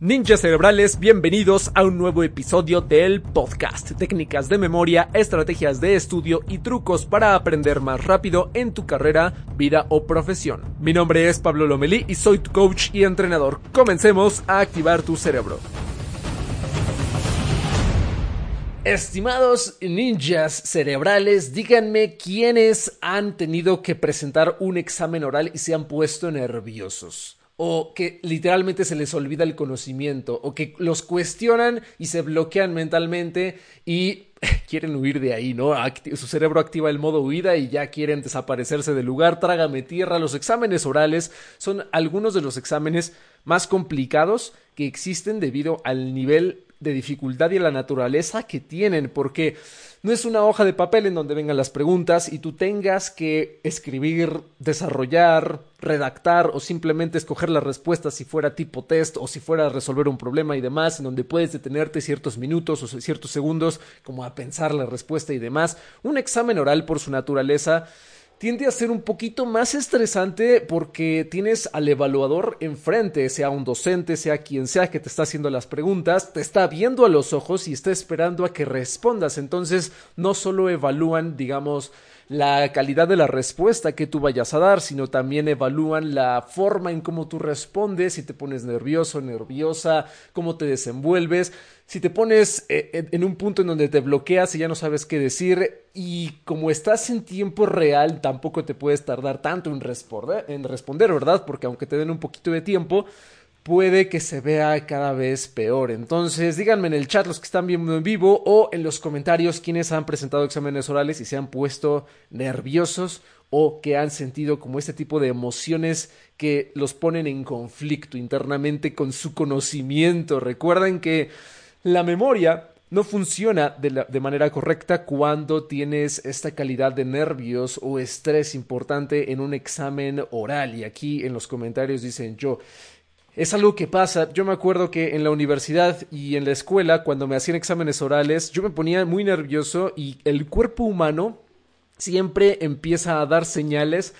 Ninjas cerebrales, bienvenidos a un nuevo episodio del podcast. Técnicas de memoria, estrategias de estudio y trucos para aprender más rápido en tu carrera, vida o profesión. Mi nombre es Pablo Lomelí y soy tu coach y entrenador. Comencemos a activar tu cerebro. Estimados ninjas cerebrales, díganme quiénes han tenido que presentar un examen oral y se han puesto nerviosos o que literalmente se les olvida el conocimiento, o que los cuestionan y se bloquean mentalmente y quieren huir de ahí, ¿no? su cerebro activa el modo huida y ya quieren desaparecerse del lugar, trágame tierra. Los exámenes orales son algunos de los exámenes más complicados que existen debido al nivel de dificultad y la naturaleza que tienen, porque no es una hoja de papel en donde vengan las preguntas y tú tengas que escribir, desarrollar, redactar o simplemente escoger las respuestas si fuera tipo test o si fuera a resolver un problema y demás, en donde puedes detenerte ciertos minutos o ciertos segundos como a pensar la respuesta y demás. Un examen oral por su naturaleza tiende a ser un poquito más estresante porque tienes al evaluador enfrente, sea un docente, sea quien sea que te está haciendo las preguntas, te está viendo a los ojos y está esperando a que respondas. Entonces, no solo evalúan, digamos, la calidad de la respuesta que tú vayas a dar, sino también evalúan la forma en cómo tú respondes, si te pones nervioso, nerviosa, cómo te desenvuelves, si te pones eh, en un punto en donde te bloqueas y ya no sabes qué decir y como estás en tiempo real tampoco te puedes tardar tanto en responder, en responder, ¿verdad? Porque aunque te den un poquito de tiempo, puede que se vea cada vez peor. Entonces, díganme en el chat los que están viendo en vivo o en los comentarios quienes han presentado exámenes orales y se han puesto nerviosos o que han sentido como este tipo de emociones que los ponen en conflicto internamente con su conocimiento. Recuerden que la memoria no funciona de, de, manera correcta cuando tienes esta calidad de nervios o estrés importante en un examen oral. Y aquí en los comentarios dicen yo, es algo que pasa. Yo me acuerdo que en la universidad y en la escuela, cuando me hacían exámenes orales, yo me ponía muy nervioso y el cuerpo humano siempre empieza a dar señales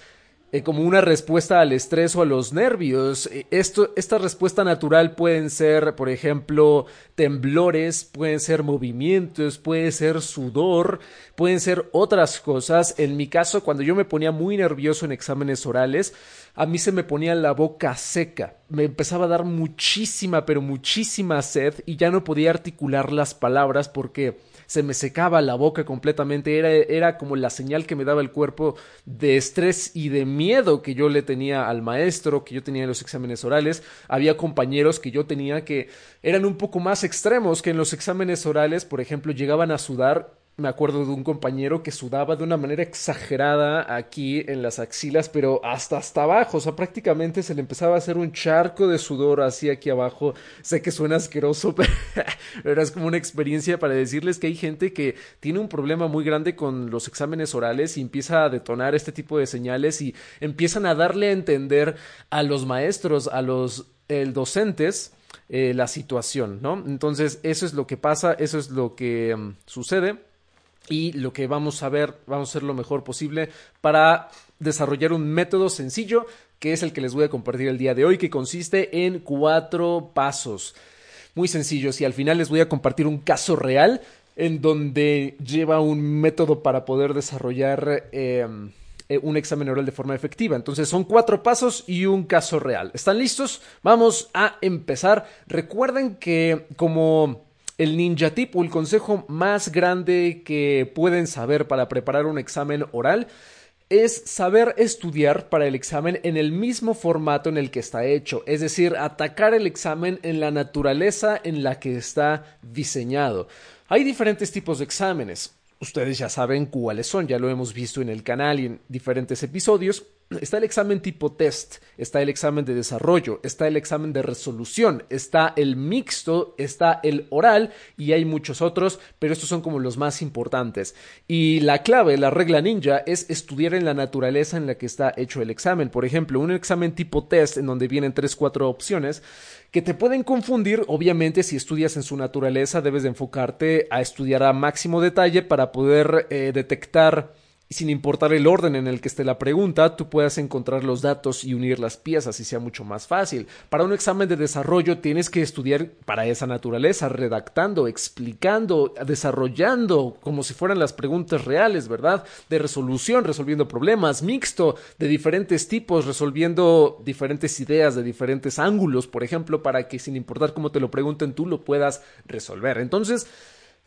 eh, como una respuesta al estrés o a los nervios. Eh, esto, esta respuesta natural pueden ser, por ejemplo, temblores, pueden ser movimientos, puede ser sudor, pueden ser otras cosas. En mi caso, cuando yo me ponía muy nervioso en exámenes orales, a mí se me ponía la boca seca, me empezaba a dar muchísima, pero muchísima sed y ya no podía articular las palabras porque se me secaba la boca completamente, era, era como la señal que me daba el cuerpo de estrés y de miedo que yo le tenía al maestro, que yo tenía en los exámenes orales. Había compañeros que yo tenía que eran un poco más extremos que en los exámenes orales, por ejemplo, llegaban a sudar me acuerdo de un compañero que sudaba de una manera exagerada aquí en las axilas, pero hasta hasta abajo, o sea, prácticamente se le empezaba a hacer un charco de sudor así aquí abajo. Sé que suena asqueroso, pero es como una experiencia para decirles que hay gente que tiene un problema muy grande con los exámenes orales y empieza a detonar este tipo de señales y empiezan a darle a entender a los maestros, a los docentes, eh, la situación, ¿no? Entonces, eso es lo que pasa, eso es lo que mm, sucede y lo que vamos a ver, vamos a hacer lo mejor posible para desarrollar un método sencillo que es el que les voy a compartir el día de hoy, que consiste en cuatro pasos muy sencillos y al final les voy a compartir un caso real en donde lleva un método para poder desarrollar em, eh, un examen oral de forma efectiva. Entonces son cuatro pasos y un caso real. ¿Están listos? Vamos a empezar. Recuerden que como el ninja tip o el consejo más grande que pueden saber para preparar un examen oral es saber estudiar para el examen en el mismo formato en el que está hecho, es decir, atacar el examen en la naturaleza en la que está diseñado. Hay diferentes tipos de exámenes. Ustedes ya saben cuáles son, ya lo hemos visto en el canal y en diferentes episodios. está el examen tipo test, está el examen de desarrollo, está el examen de resolución, está el mixto, está el oral y hay muchos otros, pero estos son como los más importantes. Y la clave, la regla ninja, es estudiar en la naturaleza en la que está hecho el examen. Por ejemplo, un examen tipo test en donde vienen tres, cuatro opciones que te pueden confundir. Obviamente, si estudias en su naturaleza, debes de enfocarte a estudiar a máximo detalle para poder eh, detectar sin importar el orden en el que esté la pregunta, tú puedas encontrar los datos y unir las piezas y sea mucho más fácil. Para un examen de desarrollo tienes que estudiar para esa naturaleza, redactando, explicando, desarrollando como si fueran las preguntas reales, ¿verdad? De resolución, resolviendo problemas, mixto, de diferentes tipos, resolviendo diferentes ideas de diferentes ángulos, por ejemplo, para que sin importar cómo te lo pregunten, tú lo puedas resolver. Entonces,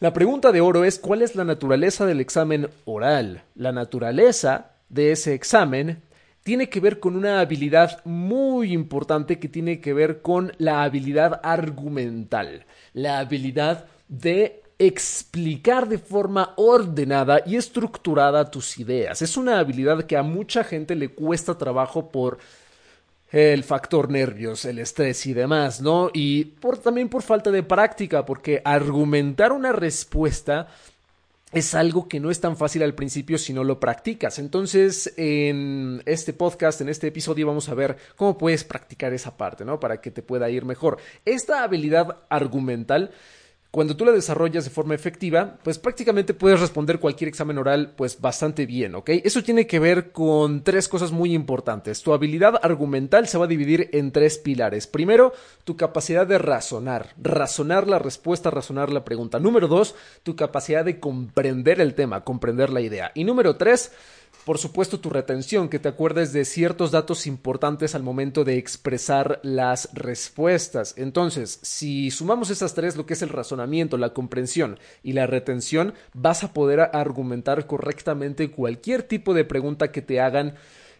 la pregunta de oro es ¿cuál es la naturaleza del examen oral? La naturaleza de ese examen tiene que ver con una habilidad muy importante que tiene que ver con la habilidad argumental, la habilidad de explicar de forma ordenada y estructurada tus ideas. Es una habilidad que a mucha gente le cuesta trabajo por el factor nervios, el estrés y demás, ¿no? Y también por falta de práctica, porque argumentar una respuesta es algo que no es tan fácil al principio si no lo practicas. Entonces, en este podcast, en este episodio, vamos a ver cómo puedes practicar esa parte, ¿no? Para que te pueda ir mejor. Esta habilidad argumental cuando tú la desarrollas de forma efectiva, pues prácticamente puedes responder cualquier examen oral pues bastante bien, ¿ok? Eso tiene que ver con tres cosas muy importantes. Tu habilidad argumental se va a dividir en tres pilares. Primero, tu capacidad de razonar, razonar la respuesta, razonar la pregunta. Número dos, tu capacidad de comprender el tema, comprender la idea. Y número tres, por supuesto, tu retención, que te acuerdes de ciertos datos importantes al momento de expresar las respuestas. Entonces, si sumamos esas tres, lo que es el razonamiento, la comprensión y la retención, vas a poder argumentar correctamente cualquier tipo de pregunta que te hagan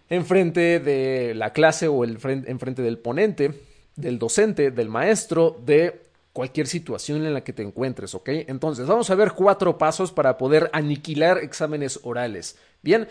enfrente de la clase o el enfrente del ponente, del docente, del maestro, de cualquier situación en la que te encuentres, ¿ok? Entonces, vamos a ver cuatro pasos para poder aniquilar exámenes orales. Bien,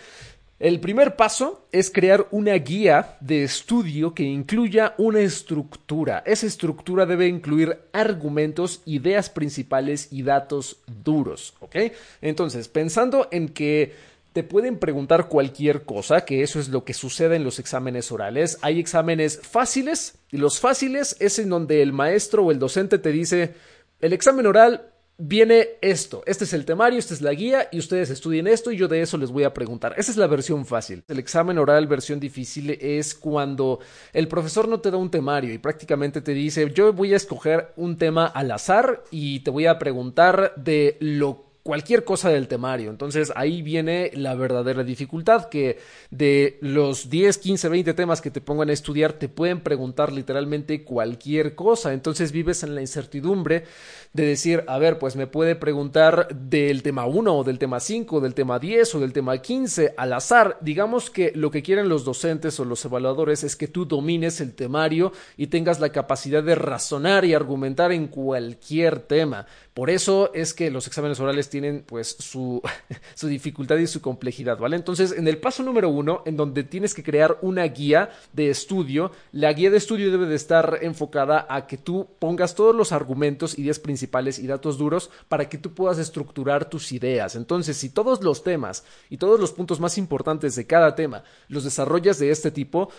el primer paso es crear una guía de estudio que incluya una estructura. Esa estructura debe incluir argumentos, ideas principales y datos duros, ¿ok? Entonces, pensando en que te pueden preguntar cualquier cosa, que eso es lo que sucede en los exámenes orales. Hay exámenes fáciles y los fáciles es en donde el maestro o el docente te dice, el examen oral viene esto, este es el temario, esta es la guía y ustedes estudien esto y yo de eso les voy a preguntar. Esa es la versión fácil. El examen oral versión difícil es cuando el profesor no te da un temario y prácticamente te dice, yo voy a escoger un tema al azar y te voy a preguntar de lo cualquier cosa del temario. Entonces ahí viene la verdadera dificultad, que de los 10, 15, 20 temas que te pongan a estudiar, te pueden preguntar literalmente cualquier cosa. Entonces vives en la incertidumbre de decir, a ver, pues me puede preguntar del tema 1 o del tema 5, del tema 10 o del tema 15 al azar. Digamos que lo que quieren los docentes o los evaluadores es que tú domines el temario y tengas la capacidad de razonar y argumentar en cualquier tema. Por eso es que los exámenes orales tienen pues su, su dificultad y su complejidad, ¿vale? Entonces, en el paso número uno, en donde tienes que crear una guía de estudio, la guía de estudio debe de estar enfocada a que tú pongas todos los argumentos, ideas principales y datos duros para que tú puedas estructurar tus ideas. Entonces, si todos los temas y todos los puntos más importantes de cada tema los desarrollas de este tipo,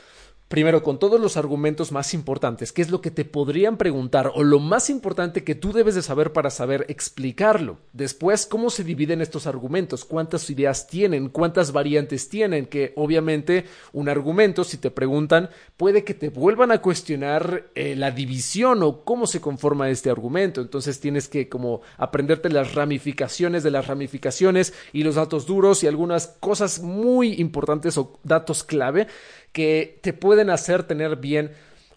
Primero, con todos los argumentos más importantes, qué es lo que te podrían preguntar o lo más importante que tú debes de saber para saber explicarlo. Después, cómo se dividen estos argumentos, cuántas ideas tienen, cuántas variantes tienen, que obviamente un argumento, si te preguntan, puede que te vuelvan a cuestionar eh, la división o cómo se conforma este argumento. Entonces tienes que como aprenderte las ramificaciones de las ramificaciones y los datos duros y algunas cosas muy importantes o datos clave que te pueden hacer tener bien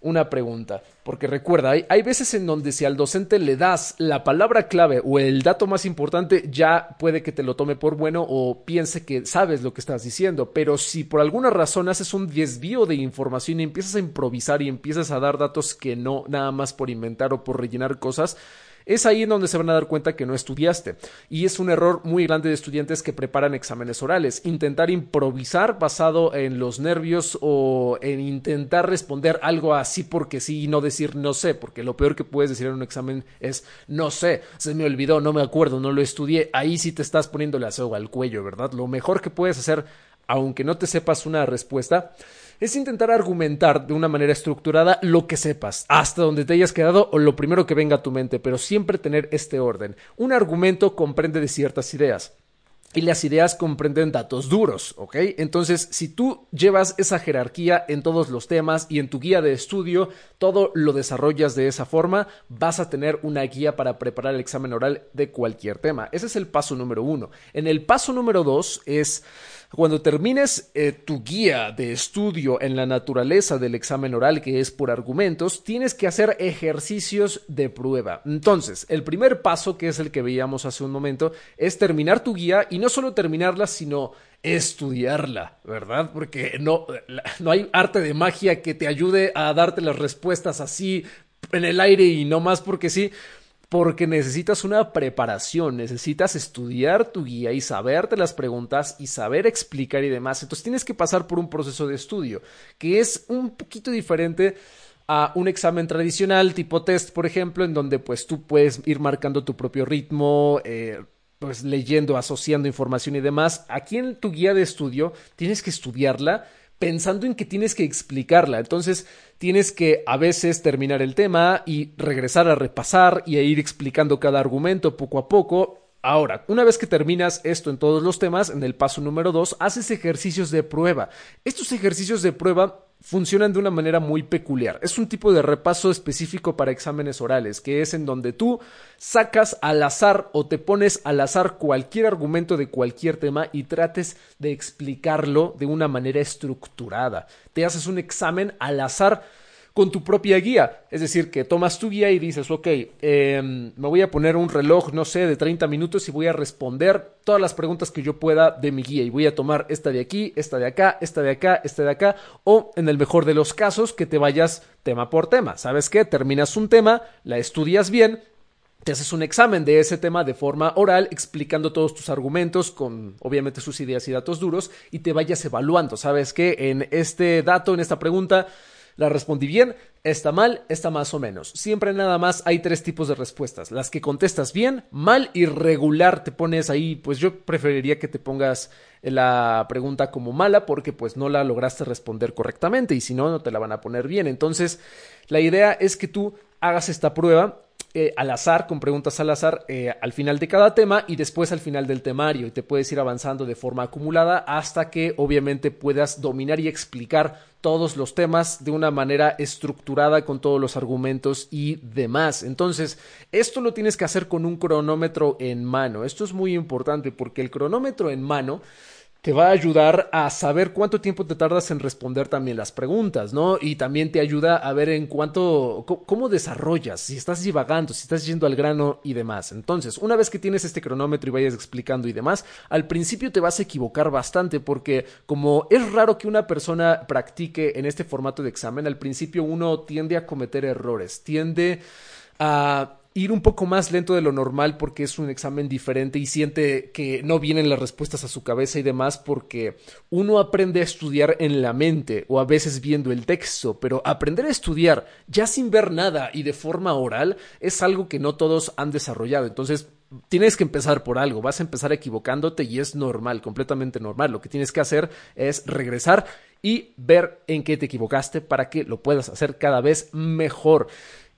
una pregunta. Porque recuerda, hay, hay, veces en donde si al docente le das la palabra clave o el dato más importante, ya puede que te lo tome por bueno o piense que sabes lo que estás diciendo. Pero si por alguna razón haces un desvío de información y empiezas a improvisar y empiezas a dar datos que no, nada más por inventar o por rellenar cosas, es ahí en donde se van a dar cuenta que no estudiaste. Y es un error muy grande de estudiantes que preparan exámenes orales. Intentar improvisar basado en los nervios o en intentar responder algo así porque sí y no decir no sé, porque lo peor que puedes decir en un examen es no sé, se me olvidó, no me acuerdo, no lo estudié. Ahí sí te estás poniendo la soga al cuello, ¿verdad? Lo mejor que puedes hacer, aunque no te sepas una respuesta, es intentar argumentar de una manera estructurada lo que sepas, hasta donde te hayas quedado o lo primero que venga a tu mente, pero siempre tener este orden. Un argumento comprende de ciertas ideas y las ideas comprenden datos duros, ¿ok? Entonces, si tú llevas esa jerarquía en todos los temas y en tu guía de estudio, todo lo desarrollas de esa forma, vas a tener una guía para preparar el examen oral de cualquier tema. Ese es el paso número uno. En el paso número dos es cuando termines eh, tu guía de estudio en la naturaleza del examen oral, que es por argumentos, tienes que hacer ejercicios de prueba. Entonces, el primer paso, que es el que veíamos hace un momento, es terminar tu guía y no solo terminarla, sino estudiarla, ¿verdad? Porque no, no hay arte de magia que te ayude a darte las respuestas así en el aire y no más porque sí porque necesitas una preparación, necesitas estudiar tu guía y saberte las preguntas y saber explicar y demás. Entonces tienes que pasar por un proceso de estudio que es un poquito diferente a un examen tradicional tipo test, por ejemplo, en donde pues tú puedes ir marcando tu propio ritmo, eh, pues leyendo, asociando información y demás. Aquí en tu guía de estudio tienes que estudiarla pensando en que tienes que explicarla. Entonces, tienes que a veces terminar el tema y regresar a repasar y a ir explicando cada argumento poco a poco. Ahora, una vez que terminas esto en todos los temas, en el paso número dos, haces ejercicios de prueba. Estos ejercicios de prueba funcionan de una manera muy peculiar. Es un tipo de repaso específico para exámenes orales, que es en donde tú sacas al azar o te pones al azar cualquier argumento de cualquier tema y trates de explicarlo de una manera estructurada. Te haces un examen al azar con tu propia guía. Es decir, que tomas tu guía y dices, ok, em, me voy a poner un reloj, no sé, de 30 minutos y voy a responder todas las preguntas que yo pueda de mi guía. Y voy a tomar esta de aquí, esta de acá, esta de acá, esta de acá. O en el mejor de los casos, que te vayas tema por tema. ¿Sabes qué? Terminas un tema, la estudias bien, te haces un examen de ese tema de forma oral, explicando todos tus argumentos con obviamente sus ideas y datos duros y te vayas evaluando. ¿Sabes qué? En este dato, en esta pregunta, la respondí bien, está mal, está más o menos. Siempre nada más hay tres tipos de respuestas. Las que contestas bien, mal y regular. Te pones ahí, pues yo preferiría que te pongas la pregunta como mala porque pues no la lograste responder correctamente y si no, no te la van a poner bien. Entonces, la idea es que tú hagas esta prueba eh, al azar, con preguntas al azar, eh, al final de cada tema y después al final del temario. Y te puedes ir avanzando de forma acumulada hasta que obviamente puedas dominar y explicar todos los temas de una manera estructurada con todos los argumentos y demás. Entonces, esto lo tienes que hacer con un cronómetro en mano. Esto es muy importante porque el cronómetro en mano te va a ayudar a saber cuánto tiempo te tardas en responder también las preguntas, ¿no? Y también te ayuda a ver en cuánto, cómo desarrollas, si estás divagando, si estás yendo al grano y demás. Entonces, una vez que tienes este cronómetro y vayas explicando y demás, al principio te vas a equivocar bastante porque como es raro que una persona practique en este formato de examen, al principio uno tiende a cometer errores, tiende a ir un poco más lento de lo normal porque es un examen diferente y siente que no vienen las respuestas a su cabeza y demás porque uno aprende a estudiar en la mente o a veces viendo el texto, pero aprender a estudiar ya sin ver nada y de forma oral es algo que no todos han desarrollado. Entonces, tienes que empezar por algo, vas a empezar equivocándote y es normal, completamente normal. Lo que tienes que hacer es regresar y ver en qué te equivocaste para que lo puedas hacer cada vez mejor.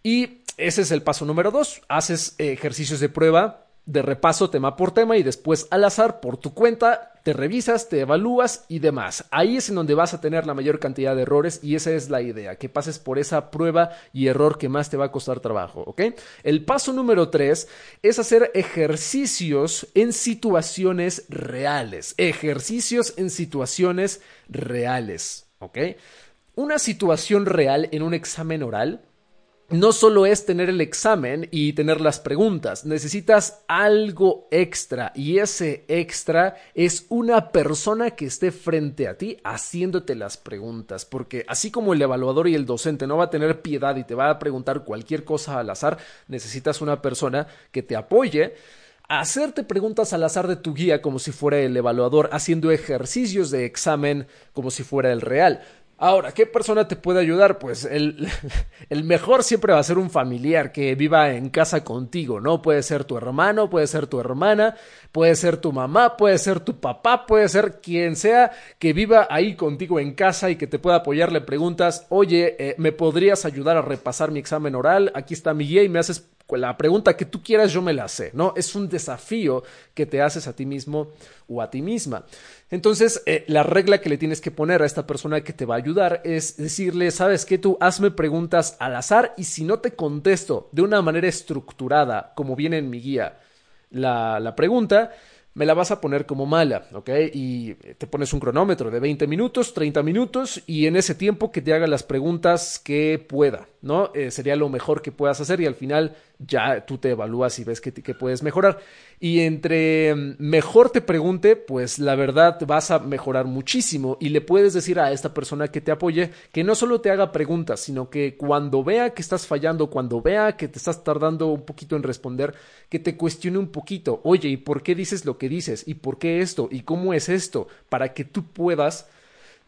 Y ese es el paso número dos. Haces ejercicios de prueba de repaso tema por tema y después al azar por tu cuenta te revisas, te evalúas y demás. Ahí es en donde vas a tener la mayor cantidad de errores y esa es la idea, que pases por esa prueba y error que más te va a costar trabajo, ¿ok? El paso número tres es hacer ejercicios en situaciones reales, ejercicios en situaciones reales, ¿ok? Una situación real en un examen oral no solo es tener el examen y tener las preguntas, necesitas algo extra y ese extra es una persona que esté frente a ti haciéndote las preguntas, porque así como el evaluador y el docente no va a tener piedad y te va a preguntar cualquier cosa al azar, necesitas una persona que te apoye hacerte preguntas al azar de tu guía como si fuera el evaluador, haciendo ejercicios de examen como si fuera el real. Ahora, ¿qué persona te puede ayudar? Pues el, el, mejor siempre va a ser un familiar que viva en casa contigo, ¿no? Puede ser tu hermano, puede ser tu hermana, puede ser tu mamá, puede ser tu papá, puede ser quien sea que viva ahí contigo en casa y que te pueda apoyar. Le preguntas, oye, eh, ¿me podrías ayudar a repasar mi examen oral? Aquí está mi guía y me haces la pregunta que tú quieras yo me la sé, ¿no? Es un desafío que te haces a ti mismo o a ti misma. Entonces, eh, la regla que le tienes que poner a esta persona que te va a ayudar es decirle, sabes que tú hazme preguntas al azar y si no te contesto de una manera estructurada, como viene en mi guía, la, la pregunta, me la vas a poner como mala, ¿ok? Y te pones un cronómetro de 20 minutos, 30 minutos y en ese tiempo que te haga las preguntas que pueda, ¿no? Eh, sería lo mejor que puedas hacer y al final ya tú te evalúas y ves que, que, puedes mejorar. Y entre mm, mejor te pregunte, pues la verdad vas a mejorar muchísimo y le puedes decir a esta persona que te apoye que no solo te haga preguntas, sino que cuando vea que estás fallando, cuando vea que te estás tardando un poquito en responder, que te cuestione un poquito, oye, ¿y por qué dices lo que dices? ¿Y por qué esto? ¿Y cómo es esto? Para que tú puedas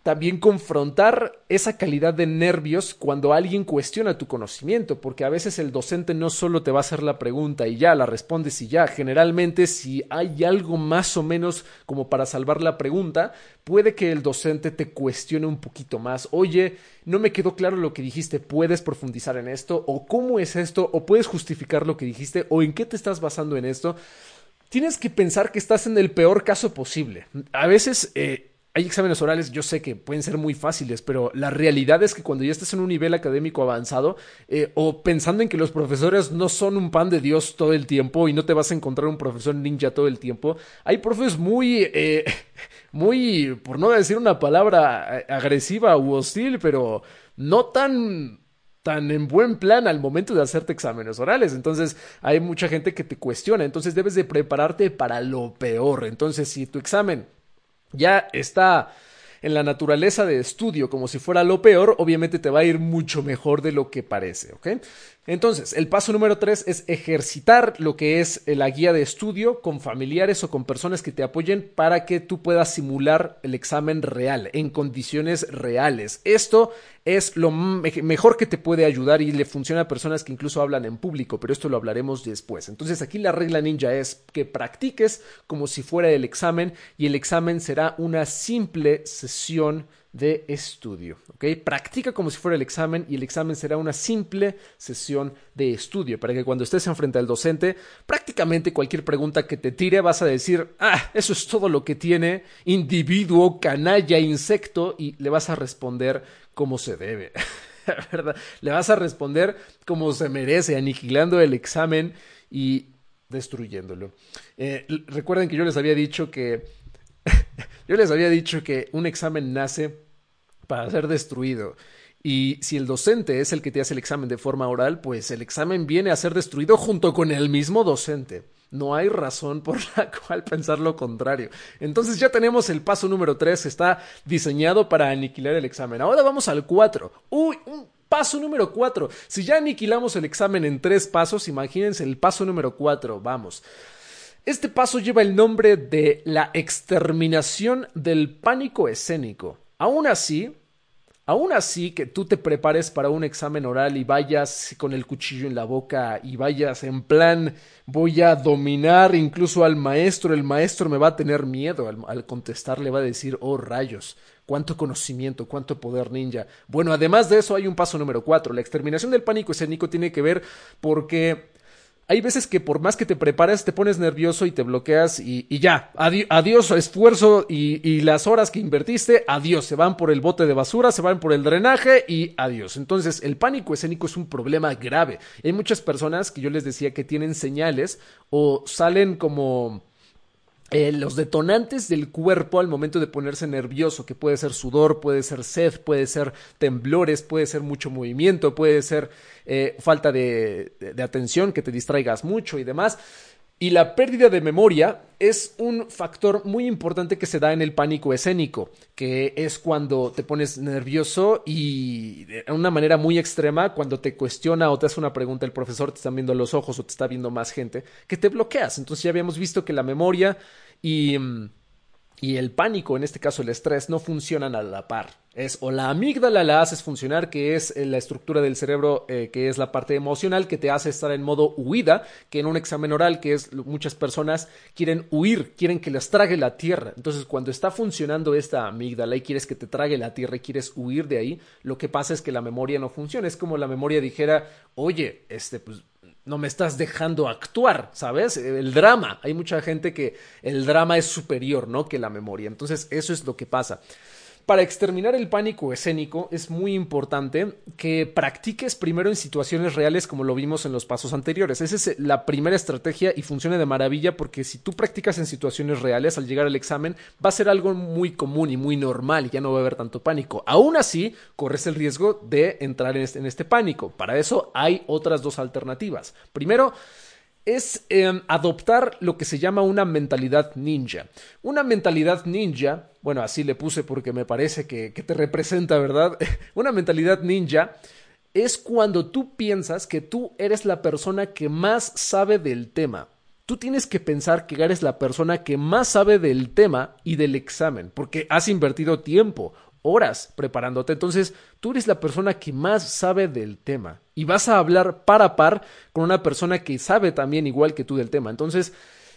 también confrontar esa calidad de nervios cuando alguien cuestiona tu conocimiento, porque a veces el docente no solo te va a hacer la pregunta y ya la respondes y ya, generalmente si hay algo más o menos como para salvar la pregunta, puede que el docente te cuestione un poquito más, oye, no me quedó claro lo que dijiste, puedes profundizar en esto, o cómo es esto, o puedes justificar lo que dijiste, o en qué te estás basando en esto. Tienes que pensar que estás en el peor caso posible. A veces eh, hay exámenes orales, yo sé que pueden ser muy fáciles, pero la realidad es que cuando ya estás en un nivel académico avanzado, eh, o pensando en que los profesores no son un pan de Dios todo el tiempo y no te vas a encontrar un profesor ninja todo el tiempo, hay profes muy, eh, muy, por no decir una palabra eh, agresiva u hostil, pero no tan tan en buen plan al momento de hacerte exámenes orales. Entonces hay mucha gente que te cuestiona. Entonces debes de prepararte para lo peor. Entonces si tu examen ya está en la naturaleza de estudio como si fuera lo peor, obviamente te va a ir mucho mejor de lo que parece, ¿ok? Entonces, el paso número tres es ejercitar lo que es la guía de estudio con familiares o con personas que te apoyen para que tú puedas simular el examen real, en condiciones reales. Esto es lo mejor que te puede ayudar y le funciona a personas que incluso hablan en público, pero esto lo hablaremos después. Entonces, aquí la regla ninja es que practiques como si fuera el examen y el examen será una simple sesión de estudio. Practica como si fuera el examen y el examen será una simple sesión de estudio para que cuando estés enfrente al docente, prácticamente cualquier pregunta que te tire vas a decir, ah, eso es todo lo que tiene, individuo, canalla, insecto, y le vas a responder como se debe. ¿verdad? Le vas a responder como se merece, aniquilando el examen y destruyéndolo. Eh, recuerden que yo les había dicho que yo les había dicho que un examen nace para ser destruido. Y si el docente es el que te hace el examen de forma oral, pues el examen viene a ser destruido junto con el mismo docente. No hay razón por la cual pensar lo contrario. Entonces ya tenemos el paso número 3, está diseñado para aniquilar el examen. Ahora vamos al 4. Uy, un paso número 4. Si ya aniquilamos el examen en tres pasos, imagínense el paso número 4. Vamos. Este paso lleva el nombre de la exterminación del pánico escénico. Aún así, aún así que tú te prepares para un examen oral y vayas con el cuchillo en la boca y vayas en plan voy a dominar incluso al maestro, el maestro me va a tener miedo al, al contestar, le va a decir, oh rayos, cuánto conocimiento, cuánto poder ninja. Bueno, además de eso hay un paso número cuatro. La exterminación del pánico escénico tiene que ver porque hay veces que por más que te prepares, te pones nervioso y te bloqueas y, ya, adiós esfuerzo y, y, las horas que invertiste, adiós, se van por el bote de basura, se van por el drenaje y adiós. Entonces, el pánico escénico es un problema grave. Hay muchas personas que yo les decía que tienen señales o salen como eh, los detonantes del cuerpo al momento de ponerse nervioso, que puede ser sudor, puede ser sed, puede ser temblores, puede ser mucho movimiento, puede ser eh, falta de, de atención, que te distraigas mucho y demás. Y la pérdida de memoria es un factor muy importante que se da en el pánico escénico, que es cuando te pones nervioso y de una manera muy extrema, cuando te cuestiona o te hace una pregunta el profesor, te están viendo los ojos o te está viendo más gente, que te bloqueas. Entonces ya habíamos visto que la memoria y mm, y el pánico, en este caso el estrés, no funcionan a la par. Es o la amígdala la haces funcionar, que es eh, la estructura del cerebro, eh, que es la parte emocional, que te hace estar en modo huida, que en un examen oral, que es muchas personas quieren huir, quieren que les trague la tierra. Entonces, cuando está funcionando esta amígdala y quieres que te trague la tierra y quieres huir de ahí, lo que pasa es que la memoria no funciona. Es como la memoria dijera, oye, este, pues no me estás dejando actuar, ¿sabes? El drama. Hay mucha gente que el drama es superior, ¿no? Que la memoria. Entonces, eso es lo que pasa. Para exterminar el pánico escénico es muy importante que practiques primero en situaciones reales como lo vimos en los pasos anteriores. Esa es la primera estrategia y funciona de maravilla porque si tú practicas en situaciones reales al llegar al examen va a ser algo muy común y muy normal y ya no va a haber tanto pánico. Aún así, corres el riesgo de entrar en este, en este pánico. Para eso hay otras dos alternativas. Primero, es em, adoptar lo que se llama una mentalidad ninja. Una mentalidad ninja, bueno, así le puse porque me parece que, que te representa, ¿verdad? una mentalidad ninja es cuando tú piensas que tú eres la persona que más sabe del tema. Tú tienes que pensar que eres la persona que más sabe del tema y del examen, porque has invertido tiempo, horas preparándote. Entonces, tú eres la persona que más sabe del tema y vas a hablar par a par con una persona que sabe también igual que tú del tema. Entonces,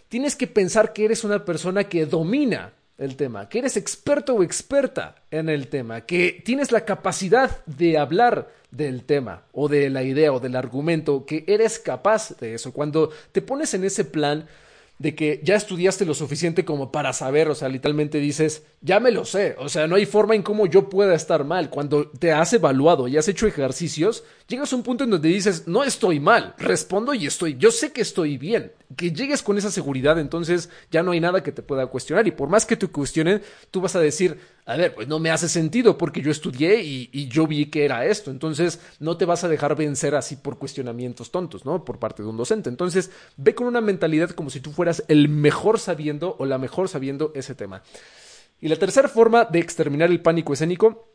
tienes que pensar que eres una persona que domina el tema, que eres experto o experta en el tema, que tienes la capacidad de hablar del tema o de la idea o del argumento, que eres capaz de eso. Cuando te pones en ese plan, de que ya estudiaste lo suficiente como para saber, o sea, literalmente dices, ya me lo sé, o sea, no hay forma en cómo yo pueda estar mal. Cuando te has evaluado y has hecho ejercicios, llegas a un punto en donde dices, no estoy mal, respondo y estoy, yo sé que estoy bien. Que llegues con esa seguridad, entonces ya no hay nada que te pueda cuestionar. Y por más que te cuestionen, tú vas a decir, a ver, pues no me hace sentido porque yo estudié y, y yo vi que era esto. Entonces no te vas a dejar vencer así por cuestionamientos tontos, ¿no? Por parte de un docente. Entonces ve con una mentalidad como si tú fueras el mejor sabiendo o la mejor sabiendo ese tema. Y la tercera forma de exterminar el pánico escénico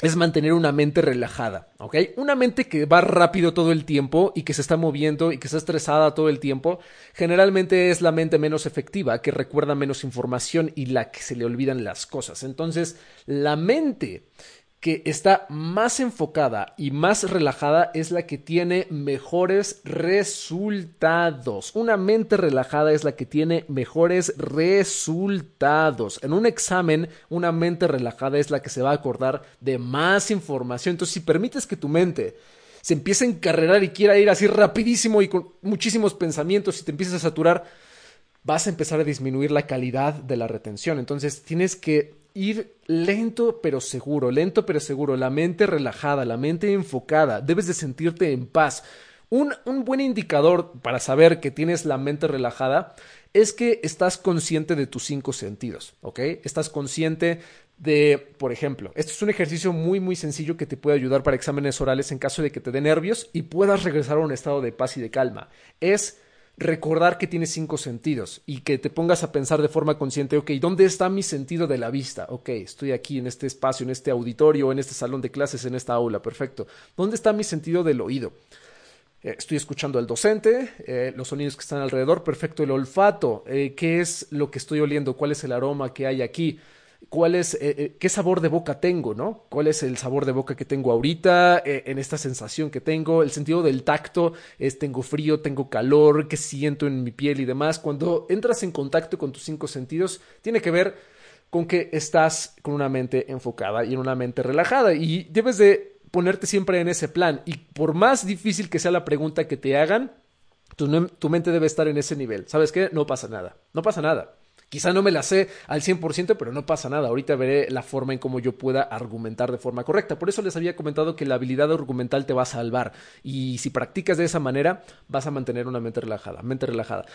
es mantener una mente relajada, ¿ok? Una mente que va rápido todo el tiempo y que se está moviendo y que está estresada todo el tiempo, generalmente es la mente menos efectiva, que recuerda menos información y la que se le olvidan las cosas. Entonces, la mente que está más enfocada y más relajada es la que tiene mejores resultados. Una mente relajada es la que tiene mejores resultados. En un examen, una mente relajada es la que se va a acordar de más información. Entonces, si permites que tu mente se empiece a encarrerar y quiera ir así rapidísimo y con muchísimos pensamientos y te empieces a saturar, vas a empezar a disminuir la calidad de la retención. Entonces, tienes que ir lento pero seguro, lento pero seguro, la mente relajada, la mente enfocada, debes de sentirte en paz. Un, un, buen indicador para saber que tienes la mente relajada es que estás consciente de tus cinco sentidos, ¿ok? Estás consciente de, por ejemplo, esto es un ejercicio muy muy sencillo que te puede ayudar para exámenes orales en caso de que te dé nervios y puedas regresar a un estado de paz y de calma. Es recordar que tienes cinco sentidos y que te pongas a pensar de forma consciente, ok, ¿dónde está mi sentido de la vista? Ok, estoy aquí en este espacio, en este auditorio, en este salón de clases, en esta aula, perfecto. ¿Dónde está mi sentido del oído? Eh, estoy escuchando al docente, eh, los sonidos que están alrededor, perfecto. El olfato, eh, ¿qué es lo que estoy oliendo? ¿Cuál es el aroma que hay aquí? Cuál es, eh, eh, qué sabor de boca tengo, ¿no? ¿Cuál es el sabor de boca que tengo ahorita, eh, en esta sensación que tengo? El sentido del tacto es tengo frío, tengo calor, qué siento en mi piel y demás. Cuando entras en contacto con tus cinco sentidos, tiene que ver con que estás con una mente enfocada y en una mente relajada y debes de ponerte siempre en ese plan y por más difícil que sea la pregunta que te hagan, tu, tu mente debe estar en ese nivel. ¿Sabes qué? No pasa nada, no pasa nada Quizá no me la sé al 100%, pero no pasa nada. Ahorita veré la forma en cómo yo pueda argumentar de forma correcta. Por eso les había comentado que la habilidad argumental te va a salvar. Y si practicas de esa manera, vas a mantener una mente relajada. Mente relajada.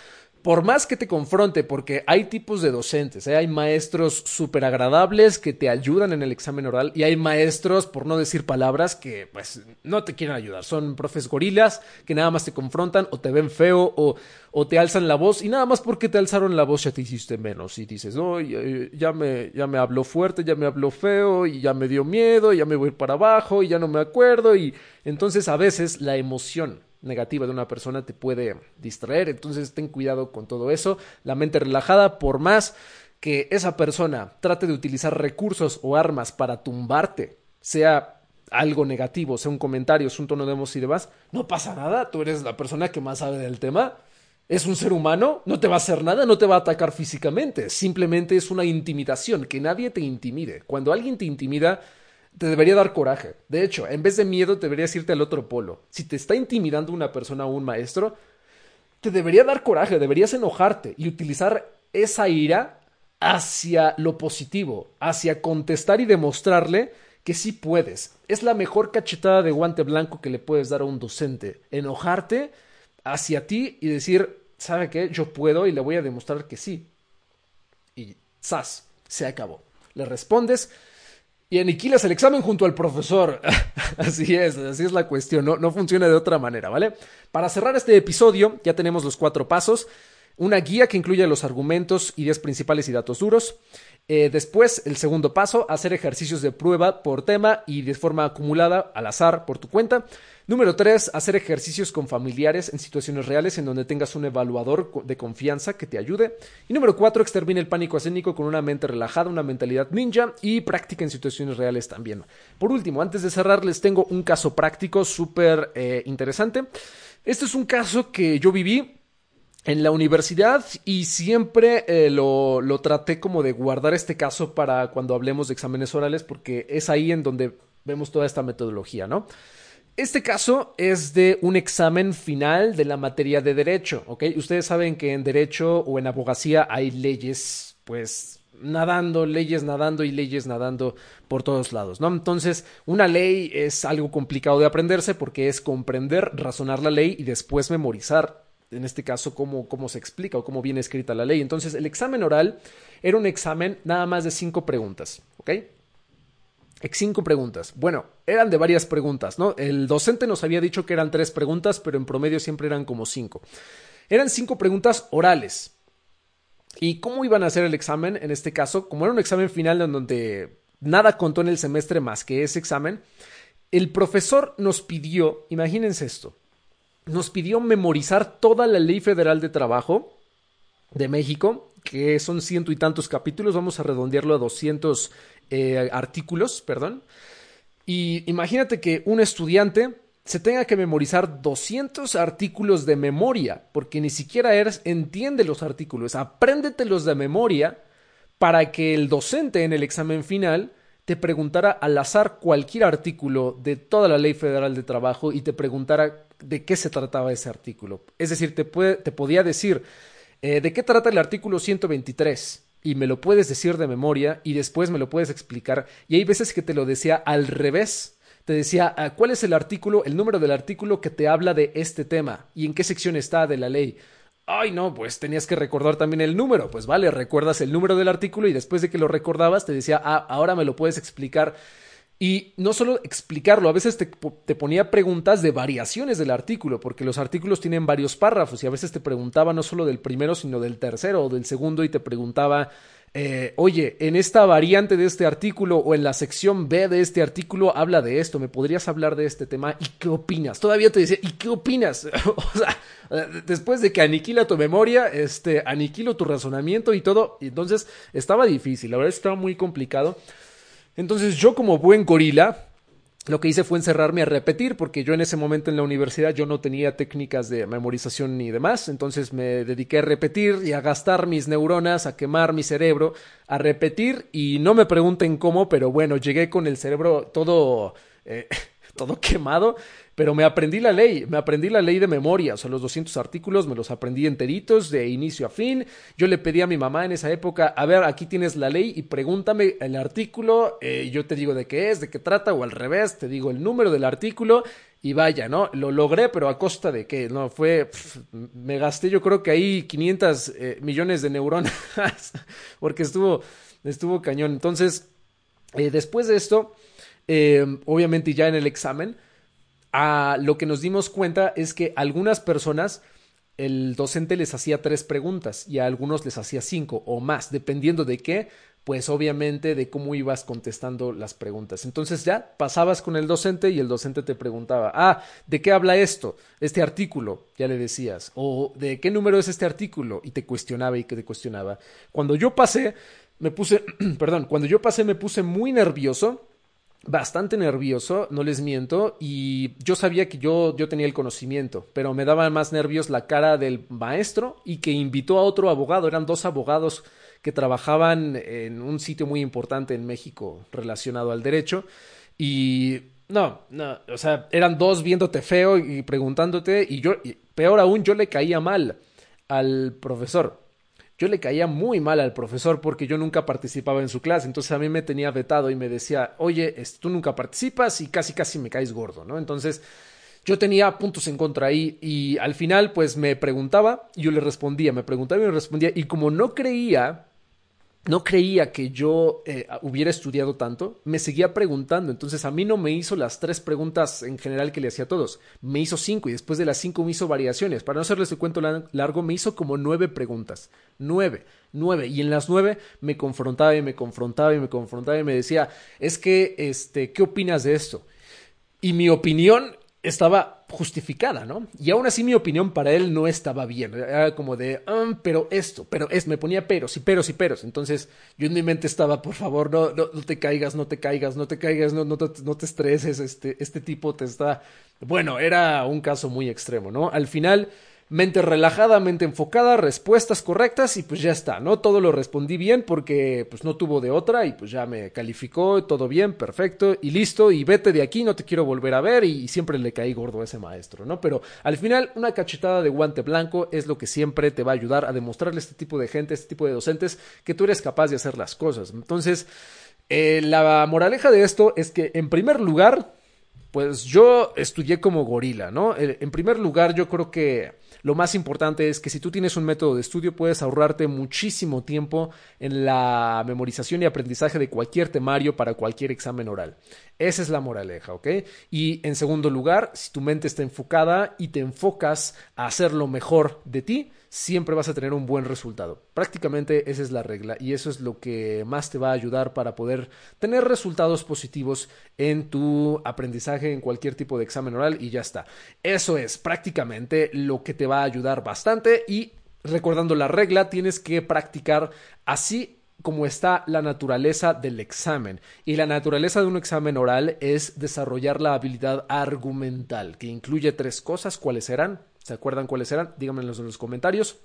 Por más que te confronte, porque hay tipos de docentes, ¿eh? hay maestros súper agradables que te ayudan en el examen oral y hay maestros, por no decir palabras, que pues no te quieren ayudar. Son profes gorilas que nada más te confrontan o te ven feo o, o te alzan la voz y nada más porque te alzaron la voz ya te hiciste menos. Y dices, no, ya, me, ya me habló fuerte, ya me habló feo y ya me dio miedo, y ya me voy para abajo y ya no me acuerdo y entonces a veces la emoción negativa de una persona te puede distraer, entonces ten cuidado con todo eso, la mente relajada por más que esa persona trate de utilizar recursos o armas para tumbarte, sea algo negativo, sea un comentario, sea un tono de voz y demás, no pasa nada, tú eres la persona que más sabe del tema, es un ser humano, no te va a hacer nada, no te va a atacar físicamente, simplemente es una intimidación, que nadie te intimide. Cuando alguien te intimida, te debería dar coraje. De hecho, en vez de miedo, deberías irte al otro polo. Si te está intimidando una persona o un maestro, te debería dar coraje, deberías enojarte y utilizar esa ira hacia lo positivo, hacia contestar y demostrarle que sí puedes. Es la mejor cachetada de guante blanco que le puedes dar a un docente. Enojarte hacia ti y decir, ¿sabe qué? Yo puedo y le voy a demostrar que sí. Y ¡zas! Se acabó. Le respondes y aniquilas el examen junto al profesor. así es, así es la cuestión. No, no funciona de otra manera, ¿vale? Para cerrar este episodio, ya tenemos los cuatro pasos. Una guía que incluye los argumentos, ideas principales y datos duros. Eh, después, el segundo paso, hacer ejercicios de prueba por tema y de forma acumulada, al azar, por tu cuenta. Número tres, hacer ejercicios con familiares en situaciones reales en donde tengas un evaluador de confianza que te ayude. Y número cuatro, extermina el pánico escénico con una mente relajada, una mentalidad ninja y práctica en situaciones reales también. Por último, antes de cerrar, les tengo un caso práctico súper eh, interesante. Este es un caso que yo viví en la universidad y siempre eh, lo, lo, traté como de guardar este caso para cuando hablemos de exámenes orales porque es ahí en donde vemos toda esta metodología, ¿no? Este caso es de un examen final de la materia de derecho, ¿ok? Ustedes saben que en derecho o en abogacía hay leyes, pues nadando, leyes nadando y leyes nadando por todos lados, ¿no? Entonces, una ley es algo complicado de aprenderse porque es comprender, razonar la ley y después memorizar en este caso, cómo, cómo se explica o cómo viene escrita la ley. Entonces, el examen oral era un examen nada más de cinco preguntas, ¿ok? Cinco preguntas. Bueno, eran de varias preguntas, ¿no? El docente nos había dicho que eran tres preguntas, pero en promedio siempre eran como cinco. Eran cinco preguntas orales. ¿Y cómo iban a hacer el examen en este caso? Como era un examen final en donde nada contó en el semestre más que ese examen, el profesor nos pidió, imagínense esto, nos pidió memorizar toda la ley federal de trabajo de México, que son ciento y tantos capítulos, vamos a redondearlo a 200 eh, artículos, perdón. Y imagínate que un estudiante se tenga que memorizar 200 artículos de memoria, porque ni siquiera eres, entiende los artículos, apréndetelos de memoria para que el docente en el examen final te preguntara al azar cualquier artículo de toda la ley federal de trabajo y te preguntara de qué se trataba ese artículo. Es decir, te, puede, te podía decir, eh, ¿de qué trata el artículo 123? Y me lo puedes decir de memoria y después me lo puedes explicar. Y hay veces que te lo decía al revés. Te decía, ah, ¿cuál es el artículo, el número del artículo que te habla de este tema? ¿Y en qué sección está de la ley? Ay, no, pues tenías que recordar también el número. Pues vale, recuerdas el número del artículo y después de que lo recordabas te decía, ah, ahora me lo puedes explicar y no solo explicarlo, a veces te, ponía preguntas de variaciones del artículo, porque los artículos tienen varios párrafos y a veces te preguntaba no solo del primero, sino del tercero o del segundo y te preguntaba, eh, oye, en esta variante de este artículo o en la sección B de este artículo habla de esto, ¿me podrías hablar de este tema? ¿Y qué opinas? Todavía te decía, ¿y qué opinas? o sea, después de que aniquila tu memoria, este, aniquilo tu razonamiento y todo, entonces estaba difícil, la verdad estaba muy complicado. Entonces yo como buen gorila, lo que hice fue encerrarme a repetir, porque yo en ese momento en la universidad yo no tenía técnicas de memorización ni demás, entonces me dediqué a repetir y a gastar mis neuronas, a quemar mi cerebro, a repetir. Y no me pregunten cómo, pero bueno, llegué con el cerebro todo... Eh, todo quemado, pero me aprendí la ley, me aprendí la ley de memoria, o sea, los 200 artículos me los aprendí enteritos de inicio a fin. Yo le pedí a mi mamá en esa época, a ver, aquí tienes la ley y pregúntame el artículo, eh, yo te digo de qué es, de qué trata, o al revés, te digo el número del artículo y vaya, ¿no? Lo logré, pero a costa de qué, ¿no? Fue, me gasté yo creo que ahí 500 eh, millones de neuronas, porque estuvo, estuvo cañón. Entonces, eh, después de esto, eh, obviamente ya en el examen, a lo que nos dimos cuenta es que algunas personas el docente les hacía tres preguntas y a algunos les hacía cinco o más, dependiendo de qué, pues obviamente de cómo ibas contestando las preguntas. Entonces ya pasabas con el docente y el docente te preguntaba, ah, ¿de qué habla esto? Este artículo, ya le decías, o ¿de qué número es este artículo? Y te cuestionaba y que te cuestionaba. Cuando yo pasé, me puse, perdón, cuando yo pasé me puse muy nervioso bastante nervioso, no les miento, y yo sabía que yo, yo tenía el conocimiento, pero me daba más nervios la cara del maestro y que invitó a otro abogado, eran dos abogados que trabajaban en un sitio muy importante en México relacionado al derecho y no, no, o sea, eran dos viéndote feo y preguntándote y yo, peor aún, yo le caía mal al profesor. Yo le caía muy mal al profesor porque yo nunca participaba en su clase, entonces a mí me tenía vetado y me decía, oye, tú nunca participas y casi casi me caes gordo, ¿no? Entonces yo tenía puntos en contra ahí y al final pues me preguntaba y yo le respondía, me preguntaba y me respondía y como no creía no creía que yo eh, hubiera estudiado tanto, me seguía preguntando. Entonces a mí no me hizo las tres preguntas en general que le hacía a todos. Me hizo cinco y después de las cinco me hizo variaciones. Para no hacerles el cuento largo, me hizo como nueve preguntas. Nueve, nueve. Y en las nueve me confrontaba y me confrontaba y me confrontaba y me decía, es que, este, ¿qué opinas de esto? Y mi opinión estaba justificada, ¿no? Y aún así mi opinión para él no estaba bien. Era como de, um, pero esto, pero es, me ponía peros y peros y peros. Entonces yo en mi mente estaba, por favor, no, no, no te caigas, no te caigas, no te caigas, no, no, te, no te estreses, este, este tipo te está... Bueno, era un caso muy extremo, ¿no? Al final mente relajada, mente enfocada, respuestas correctas y pues ya está, ¿no? Todo lo respondí bien porque pues no tuvo de otra y pues ya me calificó, todo bien, perfecto y listo y vete de aquí, no te quiero volver a ver y siempre le caí gordo a ese maestro, ¿no? Pero al final una cachetada de guante blanco es lo que siempre te va a ayudar a demostrarle a este tipo de gente, a este tipo de docentes que tú eres capaz de hacer las cosas. Entonces, eh, la moraleja de esto es que en primer lugar, pues yo estudié como gorila, ¿no? Eh, en primer lugar, yo creo que lo más importante es que si tú tienes un método de estudio puedes ahorrarte muchísimo tiempo en la memorización y aprendizaje de cualquier temario para cualquier examen oral. Esa es la moraleja, ¿ok? Y en segundo lugar, si tu mente está enfocada y te enfocas a hacer lo mejor de ti, siempre vas a tener un buen resultado. Prácticamente esa es la regla y eso es lo que más te va a ayudar para poder tener resultados positivos en tu aprendizaje en cualquier tipo de examen oral y ya está. Eso es prácticamente lo que te va a ayudar bastante y recordando la regla tienes que practicar así como está la naturaleza del examen. Y la naturaleza de un examen oral es desarrollar la habilidad argumental, que incluye tres cosas. ¿Cuáles serán? ¿Se acuerdan cuáles eran? Díganmelos en los comentarios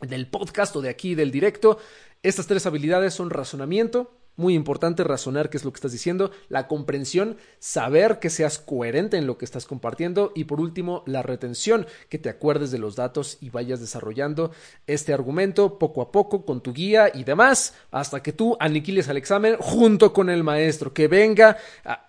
del podcast o de aquí del directo. Estas tres habilidades son razonamiento, muy importante razonar qué es lo que estás diciendo, la comprensión, saber que seas coherente en lo que estás compartiendo y por último la retención, que te acuerdes de los datos y vayas desarrollando este argumento poco a poco con tu guía y demás hasta que tú aniquiles al examen junto con el maestro, que venga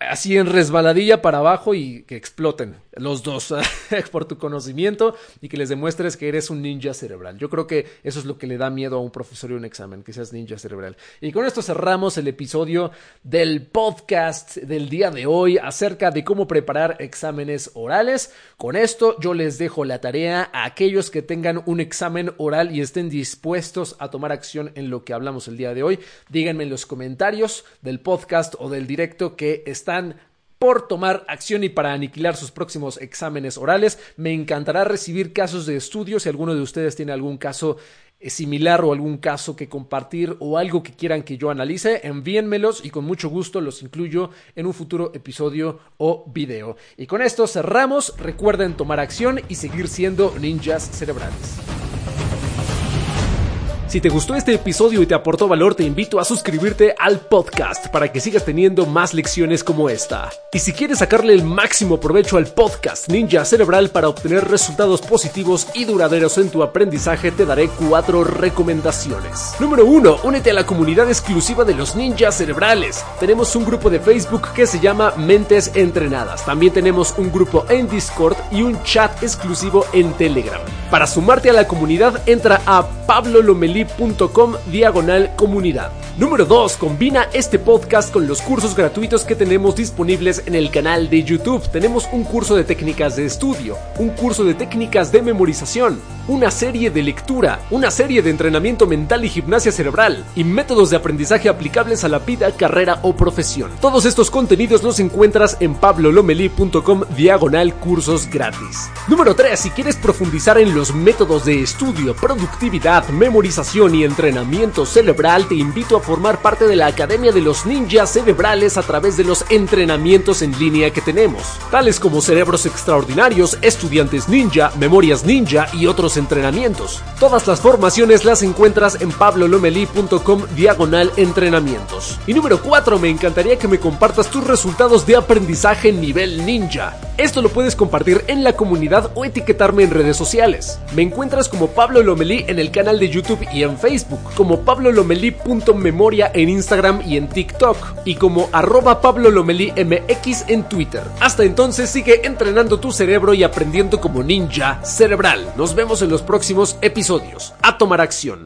así en resbaladilla para abajo y que exploten los dos por tu conocimiento y que les demuestres que eres un ninja cerebral. Yo creo que eso es lo que le da miedo a un profesor y un examen, que seas ninja cerebral. Y con esto cerramos el episodio del podcast del día de hoy acerca de cómo preparar exámenes orales. Con esto yo les dejo la tarea a aquellos que tengan un examen oral y estén dispuestos a tomar acción en lo que hablamos el día de hoy. Díganme en los comentarios del podcast o del directo que están por tomar acción y para aniquilar sus próximos exámenes orales. Me encantará recibir casos de estudio. Si alguno de ustedes tiene algún caso similar o algún caso que compartir o algo que quieran que yo analice, envíenmelos y con mucho gusto los incluyo en un futuro episodio o video. Y con esto cerramos. Recuerden tomar acción y seguir siendo ninjas cerebrales. Si te gustó este episodio y te aportó valor, te invito a suscribirte al podcast para que sigas teniendo más lecciones como esta. Y si quieres sacarle el máximo provecho al podcast Ninja Cerebral para obtener resultados positivos y duraderos en tu aprendizaje, te daré cuatro recomendaciones. Número 1. Únete a la comunidad exclusiva de los ninjas cerebrales. Tenemos un grupo de Facebook que se llama Mentes Entrenadas. También tenemos un grupo en Discord y un chat exclusivo en Telegram. Para sumarte a la comunidad, entra a pablolomeli.com diagonal comunidad. Número 2. Combina este podcast con los cursos gratuitos que tenemos disponibles en el canal de YouTube. Tenemos un curso de técnicas de estudio, un curso de técnicas de memorización, una serie de lectura, una serie de entrenamiento mental y gimnasia cerebral y métodos de aprendizaje aplicables a la vida, carrera o profesión. Todos estos contenidos los encuentras en pablolomeli.com diagonal cursos gratis. Número 3. Si quieres profundizar en los métodos de estudio, productividad, memorización y entrenamiento cerebral, te invito a formar parte de la Academia de los Ninjas Cerebrales a través de los entrenamientos en línea que tenemos, tales como cerebros extraordinarios, estudiantes ninja, memorias ninja y otros entrenamientos. Todas las formaciones las encuentras en pablolomeli.com diagonal entrenamientos. Y número 4, me encantaría que me compartas tus resultados de aprendizaje nivel ninja. Esto lo puedes compartir en la comunidad o etiquetarme en redes sociales. Me encuentras como Pablo Lomelí en el canal de YouTube y en Facebook, como pablolomeli.memoria en Instagram y en TikTok, y como arroba Pablo Lomelí MX en Twitter. Hasta entonces sigue entrenando tu cerebro y aprendiendo como ninja cerebral. Nos vemos en los próximos episodios. A tomar acción.